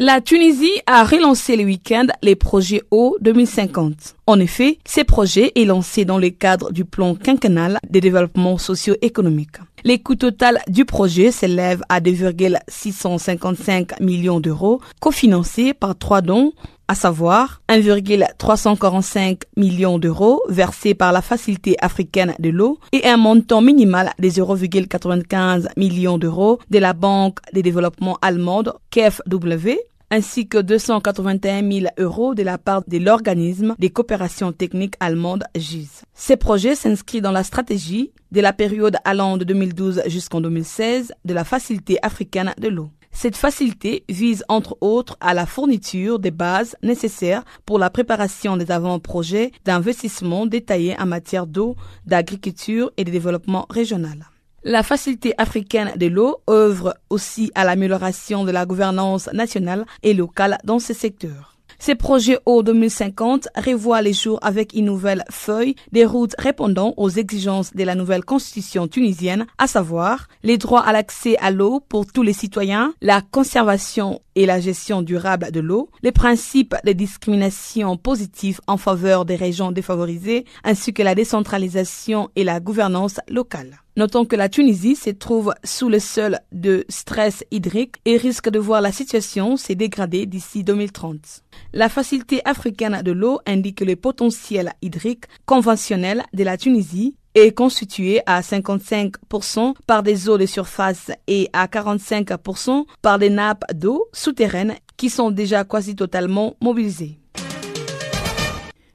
La Tunisie a relancé le week-end les projets eau 2050. En effet, ces projets est lancé dans le cadre du plan quinquennal de développement socio-économique. Les coûts total du projet s'élèvent à 2,655 millions d'euros, cofinancés par trois dons, à savoir 1,345 millions d'euros versés par la Facilité africaine de l'eau et un montant minimal de 0,95 millions d'euros de la Banque de développement allemande KfW ainsi que 281 000 euros de la part de l'organisme des coopérations techniques allemandes GIS. Ces projets s'inscrivent dans la stratégie de la période allant de 2012 jusqu'en 2016 de la Facilité africaine de l'eau. Cette facilité vise entre autres à la fourniture des bases nécessaires pour la préparation des avant-projets d'investissement détaillés en matière d'eau, d'agriculture et de développement régional. La Facilité africaine de l'eau œuvre aussi à l'amélioration de la gouvernance nationale et locale dans ce secteur. Ces projets eau 2050 revoient les jours avec une nouvelle feuille des routes répondant aux exigences de la nouvelle constitution tunisienne, à savoir les droits à l'accès à l'eau pour tous les citoyens, la conservation et la gestion durable de l'eau, les principes de discrimination positive en faveur des régions défavorisées, ainsi que la décentralisation et la gouvernance locale. Notons que la Tunisie se trouve sous le seuil de stress hydrique et risque de voir la situation se dégrader d'ici 2030. La Facilité africaine de l'eau indique que le potentiel hydrique conventionnel de la Tunisie est constitué à 55% par des eaux de surface et à 45% par des nappes d'eau souterraines qui sont déjà quasi totalement mobilisées.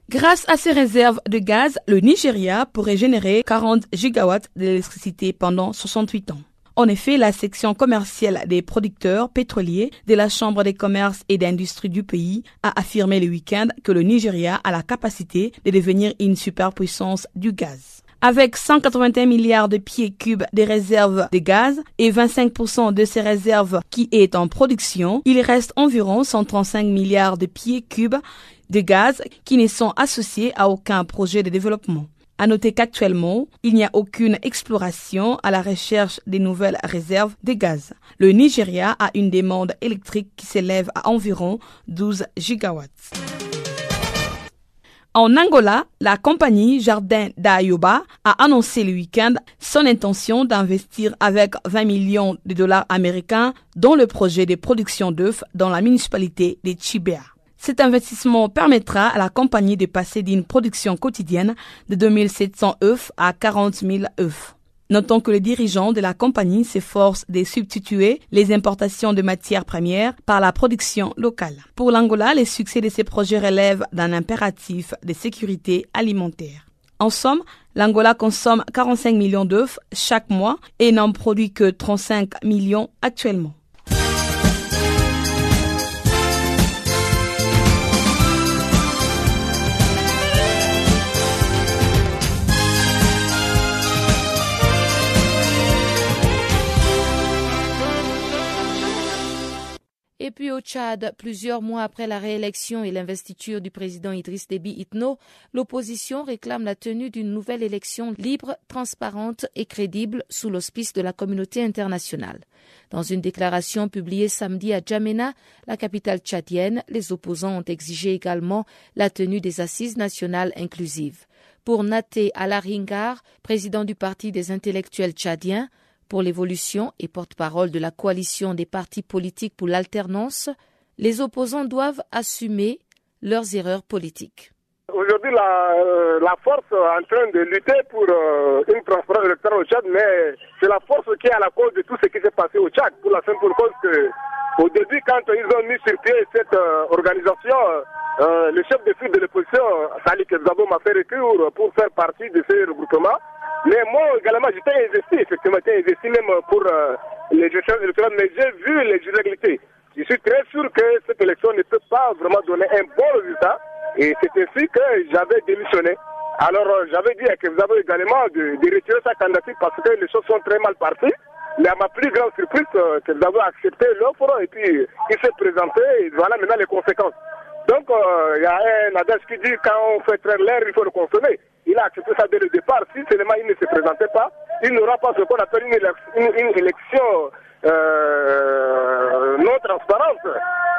Grâce à ces réserves de gaz, le Nigeria pourrait générer 40 gigawatts d'électricité pendant 68 ans. En effet, la section commerciale des producteurs pétroliers de la Chambre des commerces et d'industrie du pays a affirmé le week-end que le Nigeria a la capacité de devenir une superpuissance du gaz. Avec 181 milliards de pieds cubes de réserves de gaz et 25% de ces réserves qui est en production, il reste environ 135 milliards de pieds cubes de gaz qui ne sont associés à aucun projet de développement. À noter qu'actuellement, il n'y a aucune exploration à la recherche des nouvelles réserves de gaz. Le Nigeria a une demande électrique qui s'élève à environ 12 gigawatts. En Angola, la compagnie Jardin d'Ayoba a annoncé le week-end son intention d'investir avec 20 millions de dollars américains dans le projet de production d'œufs dans la municipalité de Chibea. Cet investissement permettra à la compagnie de passer d'une production quotidienne de 2700 œufs à 40 000 œufs. Notons que les dirigeants de la compagnie s'efforcent de substituer les importations de matières premières par la production locale. Pour l'Angola, le succès de ces projets relève d'un impératif de sécurité alimentaire. En somme, l'Angola consomme 45 millions d'œufs chaque mois et n'en produit que 35 millions actuellement. Et puis au Tchad, plusieurs mois après la réélection et l'investiture du président Idriss Déby Itno, l'opposition réclame la tenue d'une nouvelle élection libre, transparente et crédible sous l'auspice de la communauté internationale. Dans une déclaration publiée samedi à Djamena, la capitale tchadienne, les opposants ont exigé également la tenue des assises nationales inclusives. Pour Naté Alaringar, président du Parti des intellectuels tchadiens, pour l'évolution et porte-parole de la coalition des partis politiques pour l'alternance, les opposants doivent assumer leurs erreurs politiques. Aujourd'hui, la, euh, la, force est en train de lutter pour euh, une transparence électorale au Tchad, mais c'est la force qui est à la cause de tout ce qui s'est passé au Tchad, pour la simple cause que, au début, quand ils ont mis sur pied cette euh, organisation, le chef de file de l'opposition, Sali Kebzabo, m'a fait recruter pour faire partie de ce regroupement. Mais moi également, j'étais investi, effectivement, j'étais investi même pour les gestions électorales, mais j'ai vu les irrégularités. je suis très sûr que cette élection ne peut pas vraiment donner un bon résultat. Et c'est ainsi que j'avais démissionné. Alors euh, j'avais dit vous avez également de, de, retirer sa candidature parce que les choses sont très mal parties. Mais à ma plus grande surprise, euh, que vous avez accepté l'offre et puis il s'est présenté et voilà maintenant les conséquences. Donc euh, il y a un adage qui dit quand on fait traire l'air, il faut le consommer. Il a accepté ça dès le départ. Si seulement il ne se présentait pas, il n'aura pas ce qu'on appelle une, une, une élection euh, non transparente.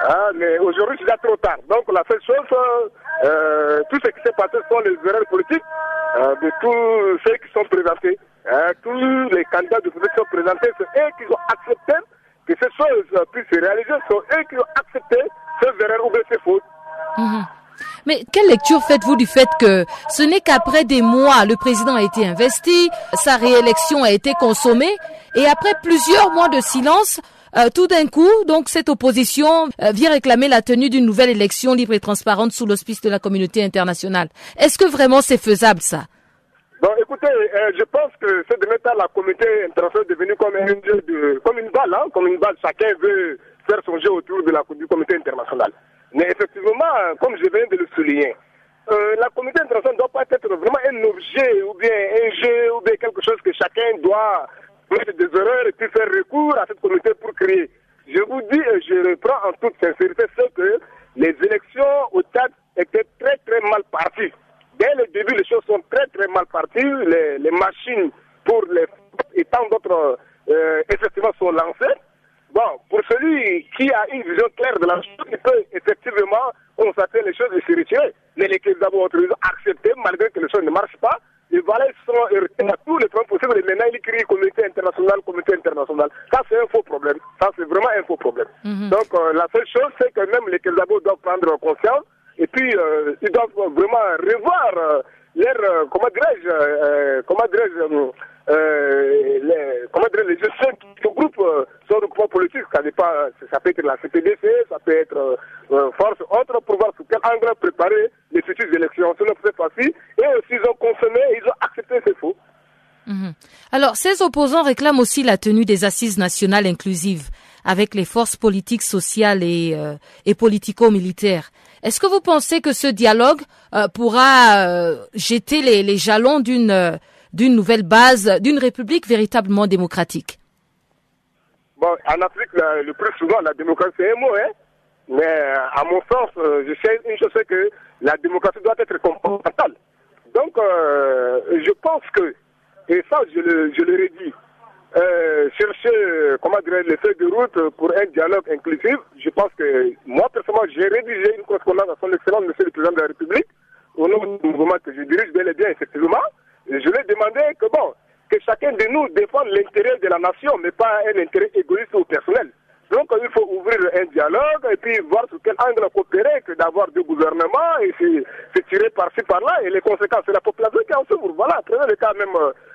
Hein, mais aujourd'hui, c'est déjà trop tard. Donc la seule chose, euh, tout ce qui s'est passé sont les erreurs politiques euh, de tous ceux qui sont présentés. Hein, tous les candidats de qui sont présentés, c'est eux qui ont accepté que ces choses puissent se réaliser, c'est eux qui ont accepté ces erreurs ou ces fautes. Mmh. Mais quelle lecture faites-vous du fait que ce n'est qu'après des mois, le président a été investi, sa réélection a été consommée, et après plusieurs mois de silence, euh, tout d'un coup, donc cette opposition euh, vient réclamer la tenue d'une nouvelle élection libre et transparente sous l'hospice de la communauté internationale. Est-ce que vraiment c'est faisable ça? Bon, écoutez, euh, je pense que c'est de mettre la communauté internationale devenue comme, un jeu de, comme une balle, hein, comme une balle. Chacun veut faire son jeu autour de la, du comité international. Mais effectivement, comme je viens de le souligner, euh, la communauté internationale ne doit pas être vraiment un objet ou bien un jeu ou bien quelque chose que chacun doit mettre des erreurs et puis faire recours à cette communauté pour créer. Je vous dis et je reprends en toute sincérité ce que les élections au Tchad étaient très très mal parties. Dès le début, les choses sont très très mal parties. Les, les machines pour les et tant d'autres euh, effectivement sont lancées. Bon, pour celui qui a une vision claire de la chose, il peut effectivement constater les choses et se retirer. Mais les qu'ils ont autorisé accepter malgré que les choses ne marchent pas. Et voilà, ils sont à tous les points possibles. Et maintenant, ils crient communauté internationale, communauté internationale. Ça, c'est un faux problème. Ça, c'est vraiment un faux problème. Mm -hmm. Donc, euh, la seule chose, c'est que même les Kelzabo doivent prendre conscience. Et puis, euh, ils doivent vraiment revoir euh, leur, comment dirais-je, comment dirais-je, euh, les, comment dire, les gestions qui regroupent euh, sont regroupements politiques. Ça, pas, ça peut être la CPDC, ça peut être euh, force autre pour voir sous quel angle préparer les futures élections. Ce n'est pas facile. Et aussi, ils ont consommé, ils ont accepté ces faux. Mmh. Alors, ces opposants réclament aussi la tenue des assises nationales inclusives avec les forces politiques, sociales et, euh, politico-militaires. Est-ce que vous pensez que ce dialogue euh, pourra euh, jeter les, jalons d'une nouvelle base, d'une république véritablement démocratique? Bon, en Afrique, le plus souvent, la démocratie, c'est un mot, hein. Mais à mon sens, je sais une chose, c'est que la démocratie doit être comportementale. Donc, je pense que, et ça, je le, je redis, euh, chercher, comment dirais les feuilles de route pour un dialogue inclusif. Je pense que moi, personnellement, j'ai rédigé une correspondance à son excellence, monsieur le président de la République, au nom du mouvement que je dirige bel et bien, effectivement. Je lui ai demandé que, bon, que chacun de nous défende l'intérêt de la nation, mais pas un intérêt égoïste ou personnel. Donc, il faut ouvrir un dialogue et puis voir sur quel angle coopérer que d'avoir deux gouvernements et se tirer par-ci, par-là. Et les conséquences, c'est la population qui en souffre. Voilà, prenez le cas même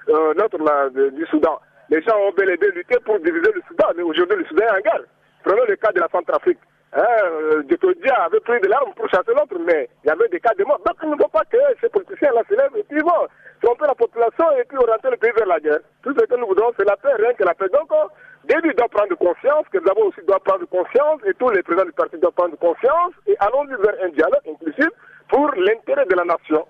euh, notre là, du Soudan. Les gens ont bel et bien lutté pour diviser le Soudan, mais aujourd'hui le Soudan est en guerre. Prenons le cas de la Centrafrique. Hein, Djokodia avait pris de l'arme pour chasser l'autre, mais il y avait des cas de mort. Donc il ne faut pas que ces politiciens-là se lèvent et puis vont tromper la population et puis orienter le pays vers la guerre. Tout ce que nous voudrons, c'est la paix, rien que la paix. Donc, David doit prendre conscience, que nous aussi doit prendre conscience, et tous les présidents du parti doivent prendre conscience, et allons-y vers un dialogue inclusif pour l'intérêt de la nation.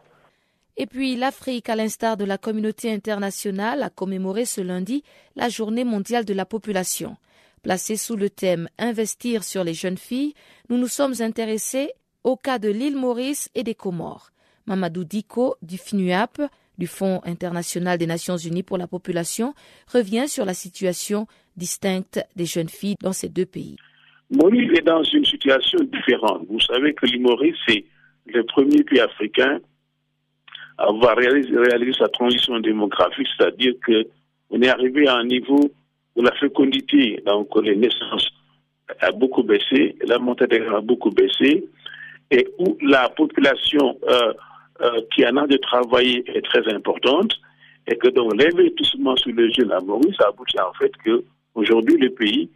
Et puis l'Afrique, à l'instar de la communauté internationale, a commémoré ce lundi la journée mondiale de la population. Placée sous le thème Investir sur les jeunes filles, nous nous sommes intéressés au cas de l'île Maurice et des Comores. Mamadou Diko du FINUAP, du Fonds international des Nations Unies pour la population, revient sur la situation distincte des jeunes filles dans ces deux pays. Maurice est dans une situation différente. Vous savez que l'île Maurice est le premier pays africain avoir réalisé, sa transition démographique, c'est-à-dire qu'on est arrivé à un niveau où la fécondité, donc les naissances, a beaucoup baissé, la mortalité a beaucoup baissé, et où la population euh, euh, qui en a de travailler est très importante, et que donc l'investissement sur les jeunes à Maurice a abouti en fait que aujourd'hui le pays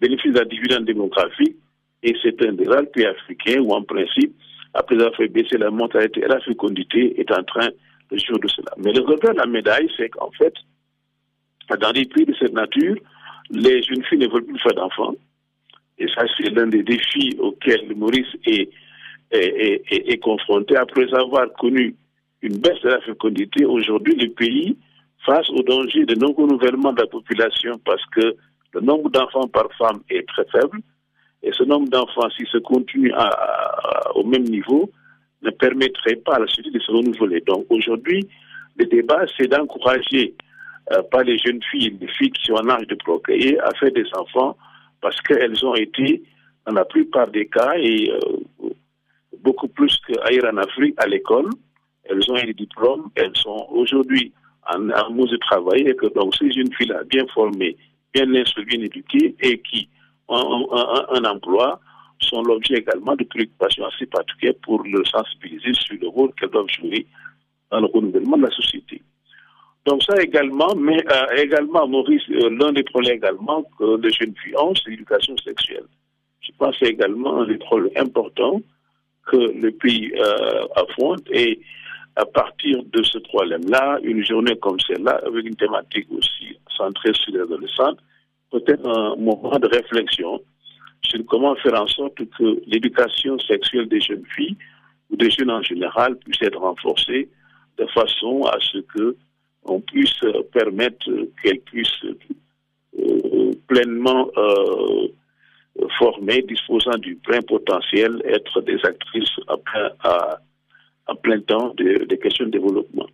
bénéficie d'un dividende démographique, et c'est un des rares pays africains où en principe après avoir fait baisser la mortalité et la fécondité, est en train de jouer de cela. Mais le revers de la médaille, c'est qu'en fait, dans des pays de cette nature, les jeunes filles ne veulent plus faire d'enfants. Et ça, c'est l'un des défis auxquels Maurice est, est, est, confronté. Après avoir connu une baisse de la fécondité, aujourd'hui, le pays, face au danger de non-renouvellement de la population, parce que le nombre d'enfants par femme est très faible, et ce nombre d'enfants, s'il se continue à, au même niveau, ne permettrait pas à la société de se renouveler. Donc aujourd'hui, le débat, c'est d'encourager euh, pas les jeunes filles, les filles qui sont en âge de procréer, à faire des enfants parce qu'elles ont été, dans la plupart des cas, et euh, beaucoup plus qu'ailleurs en Afrique, à l'école. Elles ont des diplômes, elles sont aujourd'hui en amour de travailler, et que donc ces jeunes filles-là, bien formées, bien instruites, bien éduquées, et qui ont un emploi, sont l'objet également de préoccupations assez particulières pour le sensibiliser sur le rôle qu'elles doivent jouer dans le renouvellement de la société. Donc ça également, mais euh, également, Maurice, euh, l'un des problèmes également que les jeunes filles ont, c'est l'éducation sexuelle. Je pense que c'est également un des problèmes importants que le pays euh, affronte. Et à partir de ce problème-là, une journée comme celle-là, avec une thématique aussi centrée sur les adolescents, peut-être un moment de réflexion sur comment faire en sorte que l'éducation sexuelle des jeunes filles ou des jeunes en général puisse être renforcée de façon à ce que on puisse permettre qu'elles puissent euh, pleinement euh, formées, disposant du plein potentiel, être des actrices à plein, temps des de questions de développement.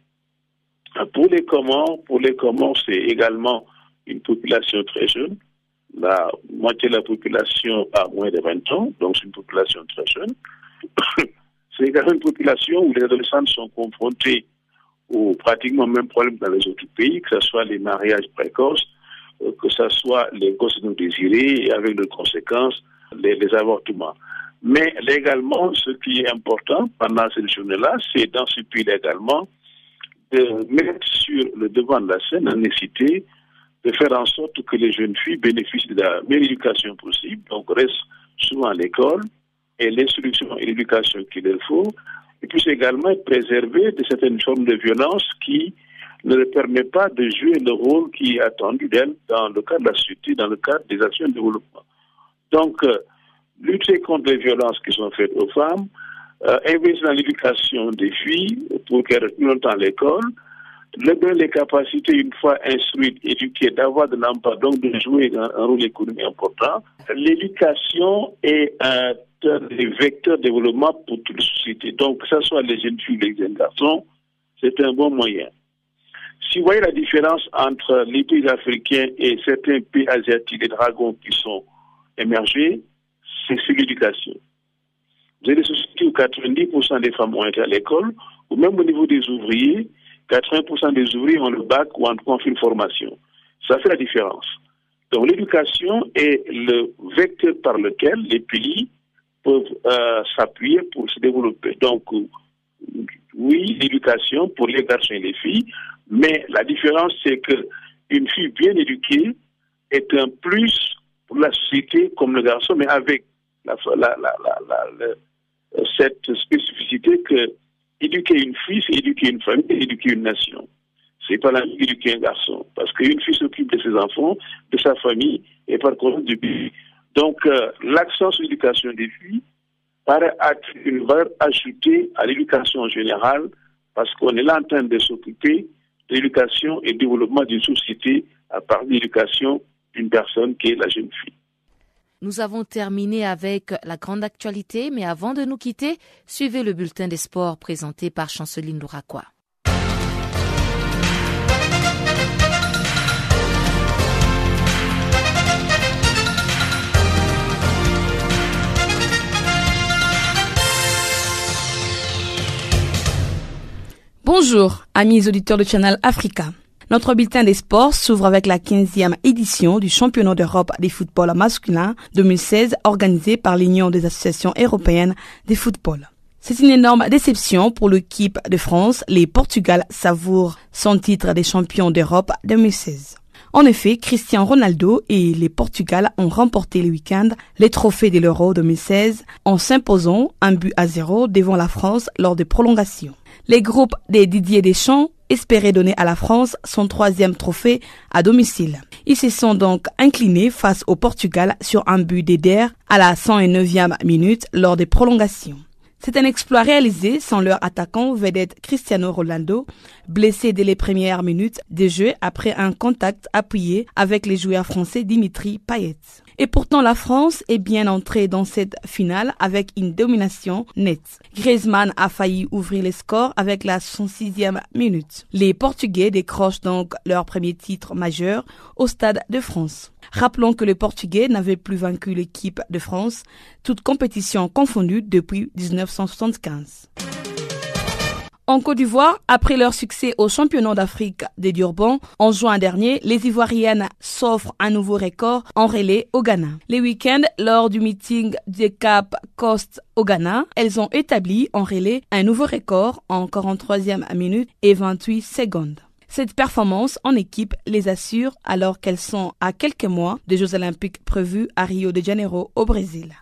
Pour les Comores, pour les Comores, c'est également une population très jeune. La moitié de la population a moins de 20 ans, donc c'est une population très jeune. c'est également une population où les adolescents sont confrontés aux pratiquement même problème dans les autres pays, que ce soit les mariages précoces, que ce soit les gosses non désirés avec de conséquences les, les, avortements. Mais légalement, ce qui est important pendant cette journée-là, c'est dans ce pays également de mettre sur le devant de la scène la nécessité de faire en sorte que les jeunes filles bénéficient de la meilleure éducation possible, donc restent souvent à l'école et l'instruction et l'éducation qu'il leur faut, et puis également être préservé de certaines formes de violence qui ne leur permet pas de jouer le rôle qui est attendu d'elles dans le cadre de la société, dans le cadre des actions de développement. Donc, euh, lutter contre les violences qui sont faites aux femmes, euh, investir dans l'éducation des filles pour qu'elles restent longtemps à l'école, donner les capacités, une fois instruites, éduquées, d'avoir de l'emploi, donc de jouer un, un rôle économique important. L'éducation est un des vecteurs de développement pour toute la société. Donc, que ce soit les jeunes filles ou les jeunes garçons, c'est un bon moyen. Si vous voyez la différence entre les pays africains et certains pays asiatiques, les dragons qui sont émergés, c'est l'éducation. Vous avez des sociétés où 90% des femmes ont été à l'école, ou même au niveau des ouvriers, 80% des ouvriers ont le bac ou en tout cas une formation. Ça fait la différence. Donc l'éducation est le vecteur par lequel les pays peuvent euh, s'appuyer pour se développer. Donc, oui, l'éducation pour les garçons et les filles, mais la différence, c'est que une fille bien éduquée est un plus pour la société comme le garçon, mais avec la, la, la, cette spécificité que éduquer une fille, c'est éduquer une famille, éduquer une nation. C'est pas la éduquer un garçon. Parce qu'une fille s'occupe de ses enfants, de sa famille, et par contre du pays. Donc, euh, l'accent sur l'éducation des filles paraît être une valeur ajoutée à l'éducation en général, parce qu'on est là en train de s'occuper l'éducation et du développement d'une société à part l'éducation d'une personne qui est la jeune fille. Nous avons terminé avec la grande actualité, mais avant de nous quitter, suivez le bulletin des sports présenté par Chanceline Louraquois. Bonjour, amis auditeurs de Channel Africa. Notre bulletin des sports s'ouvre avec la 15e édition du championnat d'Europe des football masculin 2016 organisé par l'Union des associations européennes des football. C'est une énorme déception pour l'équipe de France. Les Portugal savourent son titre des champions d'Europe 2016. En effet, Cristiano Ronaldo et les Portugal ont remporté le week-end les trophées de l'Euro 2016 en s'imposant un but à zéro devant la France lors des prolongations. Les groupes des Didier Deschamps espéraient donner à la France son troisième trophée à domicile. Ils se sont donc inclinés face au Portugal sur un but d'Eder à la 109e minute lors des prolongations. C'est un exploit réalisé sans leur attaquant vedette Cristiano Ronaldo, blessé dès les premières minutes de jeu après un contact appuyé avec les joueurs français Dimitri Payet. Et pourtant, la France est bien entrée dans cette finale avec une domination nette. Griezmann a failli ouvrir les scores avec la 106e minute. Les Portugais décrochent donc leur premier titre majeur au Stade de France. Rappelons que les Portugais n'avaient plus vaincu l'équipe de France, toute compétition confondue depuis 1975. En Côte d'Ivoire, après leur succès au championnat d'Afrique des Durban en juin dernier, les Ivoiriennes s'offrent un nouveau record en relais au Ghana. Les week-ends, lors du meeting des Cap Coast au Ghana, elles ont établi en relais un nouveau record en 43e minute et 28 secondes. Cette performance en équipe les assure alors qu'elles sont à quelques mois des Jeux olympiques prévus à Rio de Janeiro au Brésil.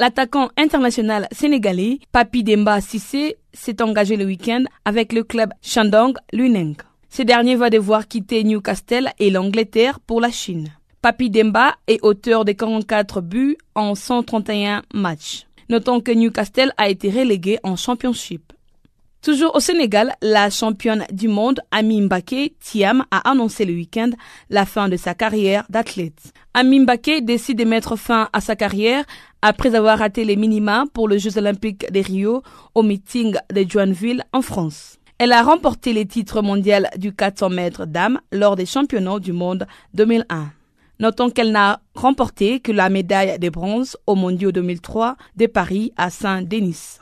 L'attaquant international sénégalais Papi Demba Sissé s'est engagé le week-end avec le club Shandong Luneng. Ce dernier va devoir quitter Newcastle et l'Angleterre pour la Chine. Papi Demba est auteur de 44 buts en 131 matchs. Notons que Newcastle a été relégué en Championship. Toujours au Sénégal, la championne du monde Ami Mbake Thiam a annoncé le week-end la fin de sa carrière d'athlète. Ami Mbake décide de mettre fin à sa carrière après avoir raté les minima pour les Jeux olympiques de Rio au meeting de Joinville en France. Elle a remporté les titres mondiaux du 400 mètres dames lors des championnats du monde 2001. Notons qu'elle n'a remporté que la médaille de bronze au mondiaux 2003 de Paris à Saint-Denis.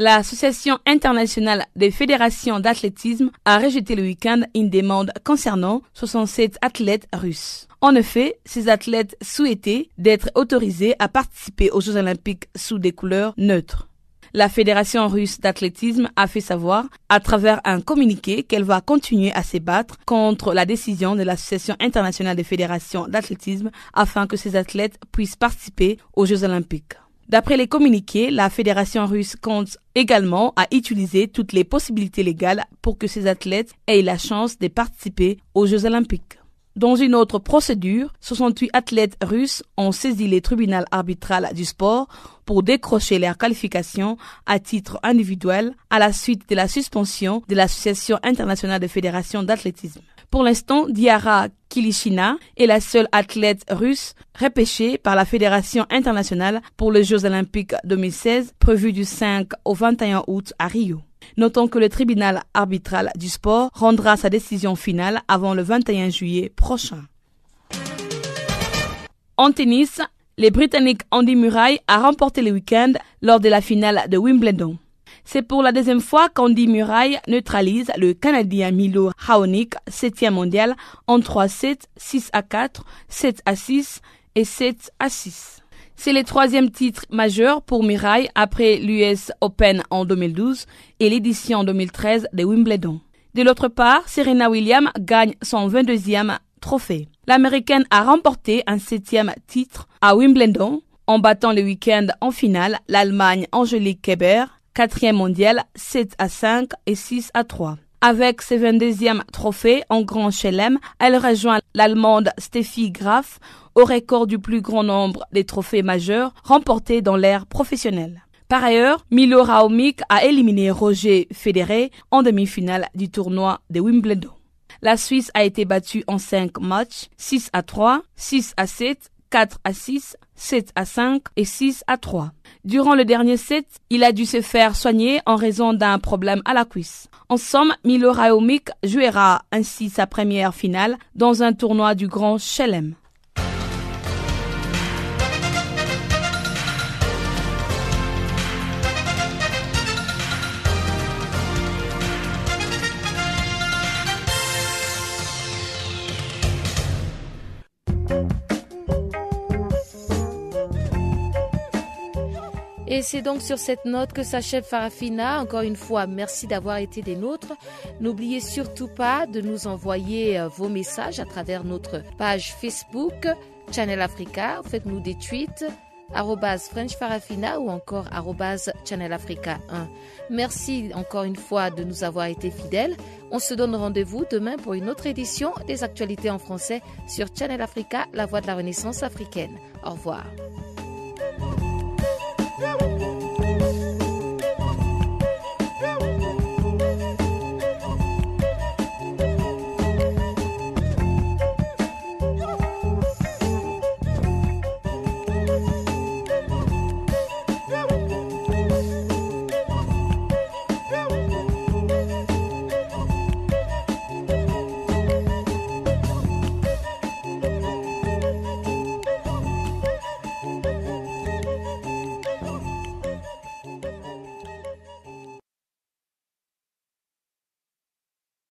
L'Association internationale des fédérations d'athlétisme a rejeté le week-end une demande concernant 67 athlètes russes. En effet, ces athlètes souhaitaient d'être autorisés à participer aux Jeux olympiques sous des couleurs neutres. La Fédération russe d'athlétisme a fait savoir, à travers un communiqué, qu'elle va continuer à se battre contre la décision de l'Association internationale des fédérations d'athlétisme afin que ces athlètes puissent participer aux Jeux olympiques. D'après les communiqués, la Fédération russe compte également à utiliser toutes les possibilités légales pour que ces athlètes aient la chance de participer aux Jeux olympiques. Dans une autre procédure, 68 athlètes russes ont saisi les tribunaux arbitral du sport pour décrocher leur qualification à titre individuel à la suite de la suspension de l'Association internationale des fédérations d'athlétisme. Pour l'instant, Diara Kilishina est la seule athlète russe repêchée par la Fédération internationale pour les Jeux olympiques 2016 prévus du 5 au 21 août à Rio. Notons que le tribunal arbitral du sport rendra sa décision finale avant le 21 juillet prochain. En tennis, les Britanniques Andy Murray a remporté le week-end lors de la finale de Wimbledon. C'est pour la deuxième fois qu'Andy Murray neutralise le Canadien Milo Raonic, septième mondial, en 3-7, 6 à 4, 7 à 6 et 7 à 6. C'est le troisième titre majeur pour Murray après l'US Open en 2012 et l'édition 2013 de Wimbledon. De l'autre part, Serena Williams gagne son 22e trophée. L'américaine a remporté un septième titre à Wimbledon en battant le week-end en finale l'Allemagne Angelique Kerber quatrième mondial, 7 à 5 et 6 à 3. Avec ses 22e trophées en Grand Chelem, elle rejoint l'Allemande Steffi Graf au record du plus grand nombre des trophées majeurs remportés dans l'ère professionnelle. Par ailleurs, Milo Raomic a éliminé Roger Federer en demi-finale du tournoi de Wimbledon. La Suisse a été battue en 5 matchs, 6 à 3, 6 à 7, 4 à 6, 7 à 5 et 6 à 3. Durant le dernier set, il a dû se faire soigner en raison d'un problème à la cuisse. En somme, Milo Raomic jouera ainsi sa première finale dans un tournoi du Grand Chelem. Et c'est donc sur cette note que s'achève Farafina. Encore une fois, merci d'avoir été des nôtres. N'oubliez surtout pas de nous envoyer euh, vos messages à travers notre page Facebook, Channel Africa. Faites-nous des tweets French Farafina ou encore Channel Africa 1. Merci encore une fois de nous avoir été fidèles. On se donne rendez-vous demain pour une autre édition des actualités en français sur Channel Africa, la voix de la renaissance africaine. Au revoir.